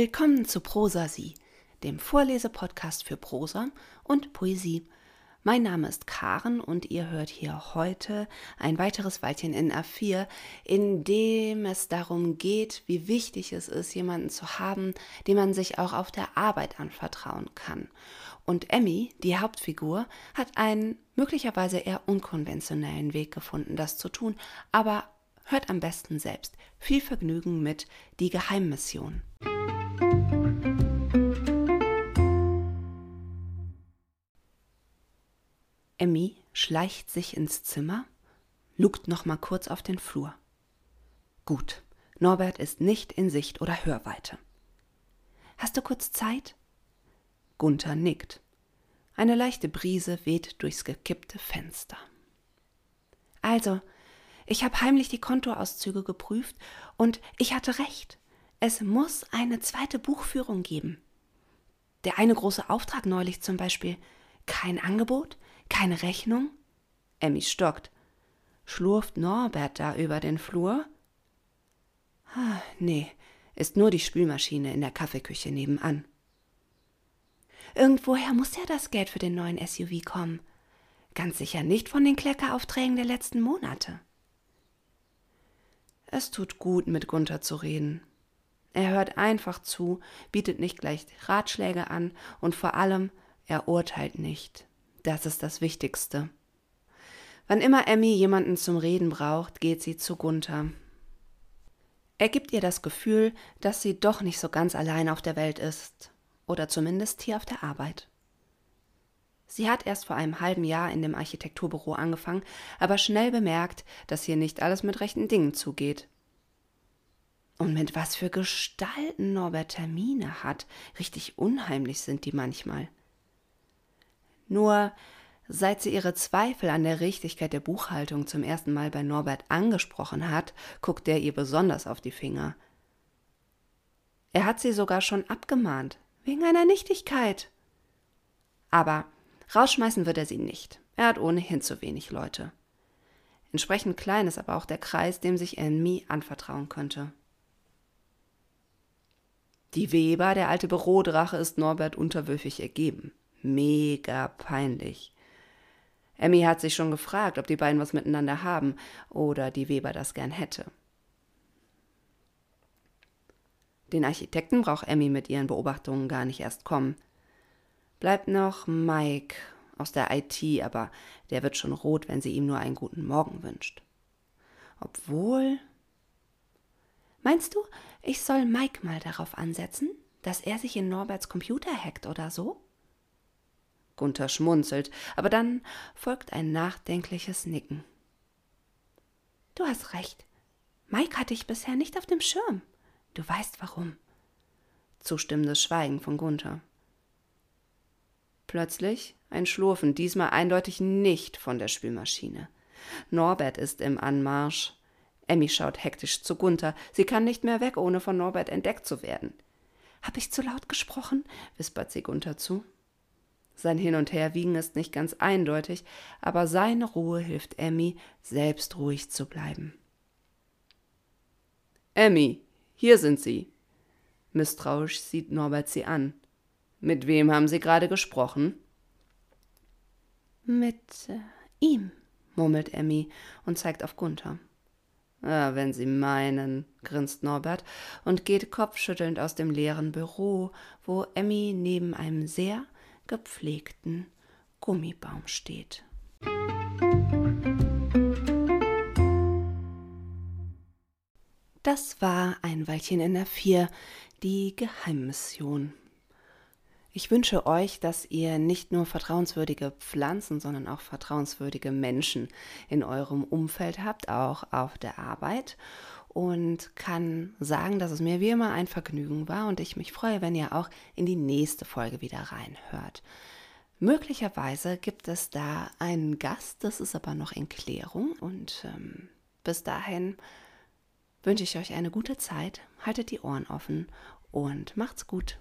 Willkommen zu Prosa Sie, dem Vorlesepodcast für Prosa und Poesie. Mein Name ist Karen und ihr hört hier heute ein weiteres Weilchen in A4, in dem es darum geht, wie wichtig es ist, jemanden zu haben, dem man sich auch auf der Arbeit anvertrauen kann. Und Emmy, die Hauptfigur, hat einen möglicherweise eher unkonventionellen Weg gefunden, das zu tun, aber hört am besten selbst. Viel Vergnügen mit Die Geheimmission. Schleicht sich ins Zimmer, lugt noch mal kurz auf den Flur. Gut, Norbert ist nicht in Sicht oder Hörweite. Hast du kurz Zeit? Gunther nickt. Eine leichte Brise weht durchs gekippte Fenster. Also, ich habe heimlich die Kontoauszüge geprüft und ich hatte recht. Es muss eine zweite Buchführung geben. Der eine große Auftrag neulich zum Beispiel. Kein Angebot, keine Rechnung? Emmy stockt. Schlurft Norbert da über den Flur? Ah, nee, ist nur die Spülmaschine in der Kaffeeküche nebenan. Irgendwoher muss ja das Geld für den neuen SUV kommen. Ganz sicher nicht von den Kleckeraufträgen der letzten Monate. Es tut gut, mit Gunther zu reden. Er hört einfach zu, bietet nicht gleich Ratschläge an und vor allem, er urteilt nicht. Das ist das Wichtigste. Wann immer Emmy jemanden zum Reden braucht, geht sie zu Gunther. Er gibt ihr das Gefühl, dass sie doch nicht so ganz allein auf der Welt ist. Oder zumindest hier auf der Arbeit. Sie hat erst vor einem halben Jahr in dem Architekturbüro angefangen, aber schnell bemerkt, dass hier nicht alles mit rechten Dingen zugeht. Und mit was für Gestalten Norbert Termine hat. Richtig unheimlich sind die manchmal. Nur seit sie ihre Zweifel an der Richtigkeit der Buchhaltung zum ersten Mal bei Norbert angesprochen hat, guckt er ihr besonders auf die Finger. Er hat sie sogar schon abgemahnt, wegen einer Nichtigkeit. Aber rausschmeißen wird er sie nicht. Er hat ohnehin zu wenig Leute. Entsprechend klein ist aber auch der Kreis, dem sich Enmi anvertrauen könnte. Die Weber, der alte Bürodrache, ist Norbert unterwürfig ergeben mega peinlich. Emmy hat sich schon gefragt, ob die beiden was miteinander haben oder die Weber das gern hätte. Den Architekten braucht Emmy mit ihren Beobachtungen gar nicht erst kommen. Bleibt noch Mike aus der IT, aber der wird schon rot, wenn sie ihm nur einen guten Morgen wünscht. Obwohl. Meinst du, ich soll Mike mal darauf ansetzen, dass er sich in Norberts Computer hackt oder so? Gunther schmunzelt, aber dann folgt ein nachdenkliches Nicken. Du hast recht. Mike hatte ich bisher nicht auf dem Schirm. Du weißt warum. Zustimmendes Schweigen von Gunther. Plötzlich ein Schlurfen, diesmal eindeutig nicht von der Spülmaschine. Norbert ist im Anmarsch. Emmy schaut hektisch zu Gunther. Sie kann nicht mehr weg, ohne von Norbert entdeckt zu werden. Hab ich zu laut gesprochen? wispert sie Gunther zu. Sein Hin- und Herwiegen ist nicht ganz eindeutig, aber seine Ruhe hilft Emmy, selbst ruhig zu bleiben. Emmy, hier sind Sie. Misstrauisch sieht Norbert sie an. Mit wem haben Sie gerade gesprochen? Mit äh, ihm, murmelt Emmy und zeigt auf Gunther. Ah, wenn Sie meinen, grinst Norbert und geht kopfschüttelnd aus dem leeren Büro, wo Emmy neben einem sehr gepflegten Gummibaum steht. Das war ein Weilchen in der Vier, die Geheimmission. Ich wünsche euch, dass ihr nicht nur vertrauenswürdige Pflanzen, sondern auch vertrauenswürdige Menschen in eurem Umfeld habt, auch auf der Arbeit und kann sagen, dass es mir wie immer ein Vergnügen war und ich mich freue, wenn ihr auch in die nächste Folge wieder reinhört. Möglicherweise gibt es da einen Gast, das ist aber noch in Klärung und ähm, bis dahin wünsche ich euch eine gute Zeit, haltet die Ohren offen und macht's gut.